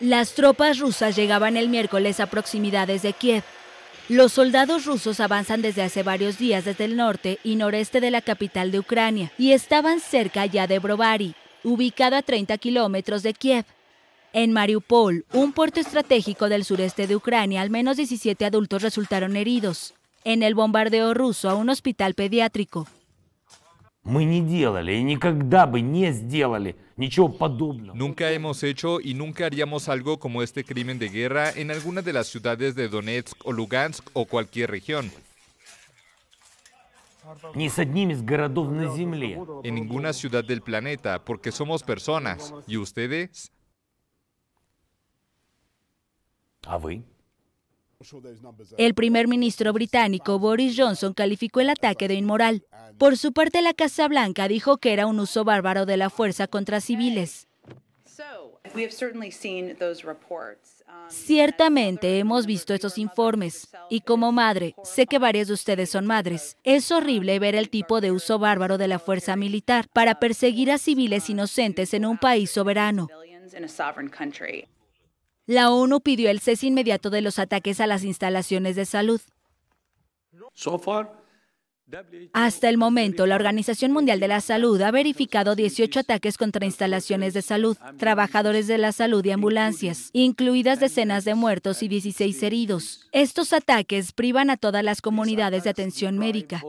Las tropas rusas llegaban el miércoles a proximidades de Kiev. Los soldados rusos avanzan desde hace varios días desde el norte y noreste de la capital de Ucrania y estaban cerca ya de Brovary, ubicado a 30 kilómetros de Kiev. En Mariupol, un puerto estratégico del sureste de Ucrania, al menos 17 adultos resultaron heridos en el bombardeo ruso a un hospital pediátrico. Nunca hemos hecho y nunca haríamos algo como este crimen de guerra en alguna de las ciudades de Donetsk o Lugansk o cualquier región. En ninguna ciudad del planeta, porque somos personas. ¿Y ustedes? El primer ministro británico Boris Johnson calificó el ataque de inmoral. Por su parte, la Casa Blanca dijo que era un uso bárbaro de la fuerza contra civiles. Ciertamente hemos visto estos informes y como madre, sé que varias de ustedes son madres, es horrible ver el tipo de uso bárbaro de la fuerza militar para perseguir a civiles inocentes en un país soberano. La ONU pidió el cese inmediato de los ataques a las instalaciones de salud. Hasta el momento, la Organización Mundial de la Salud ha verificado 18 ataques contra instalaciones de salud, trabajadores de la salud y ambulancias, incluidas decenas de muertos y 16 heridos. Estos ataques privan a todas las comunidades de atención médica.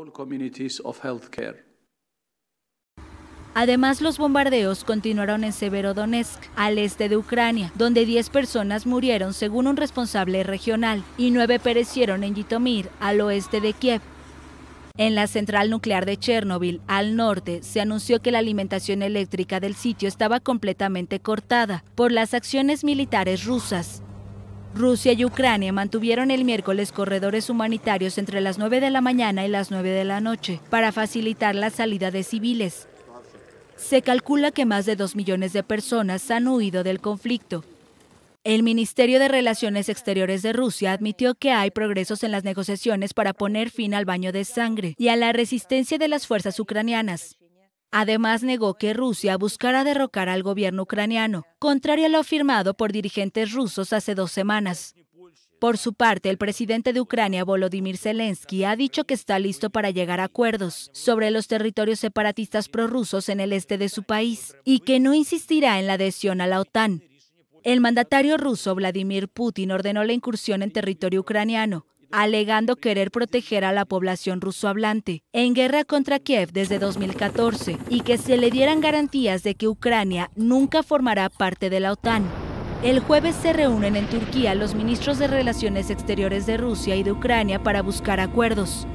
Además, los bombardeos continuaron en Severodonetsk, al este de Ucrania, donde 10 personas murieron según un responsable regional y 9 perecieron en Yitomir, al oeste de Kiev. En la central nuclear de Chernobyl, al norte, se anunció que la alimentación eléctrica del sitio estaba completamente cortada por las acciones militares rusas. Rusia y Ucrania mantuvieron el miércoles corredores humanitarios entre las 9 de la mañana y las 9 de la noche para facilitar la salida de civiles. Se calcula que más de dos millones de personas han huido del conflicto. El Ministerio de Relaciones Exteriores de Rusia admitió que hay progresos en las negociaciones para poner fin al baño de sangre y a la resistencia de las fuerzas ucranianas. Además, negó que Rusia buscara derrocar al gobierno ucraniano, contrario a lo afirmado por dirigentes rusos hace dos semanas. Por su parte, el presidente de Ucrania, Volodymyr Zelensky, ha dicho que está listo para llegar a acuerdos sobre los territorios separatistas prorrusos en el este de su país y que no insistirá en la adhesión a la OTAN. El mandatario ruso Vladimir Putin ordenó la incursión en territorio ucraniano, alegando querer proteger a la población rusohablante en guerra contra Kiev desde 2014 y que se le dieran garantías de que Ucrania nunca formará parte de la OTAN. El jueves se reúnen en Turquía los ministros de Relaciones Exteriores de Rusia y de Ucrania para buscar acuerdos.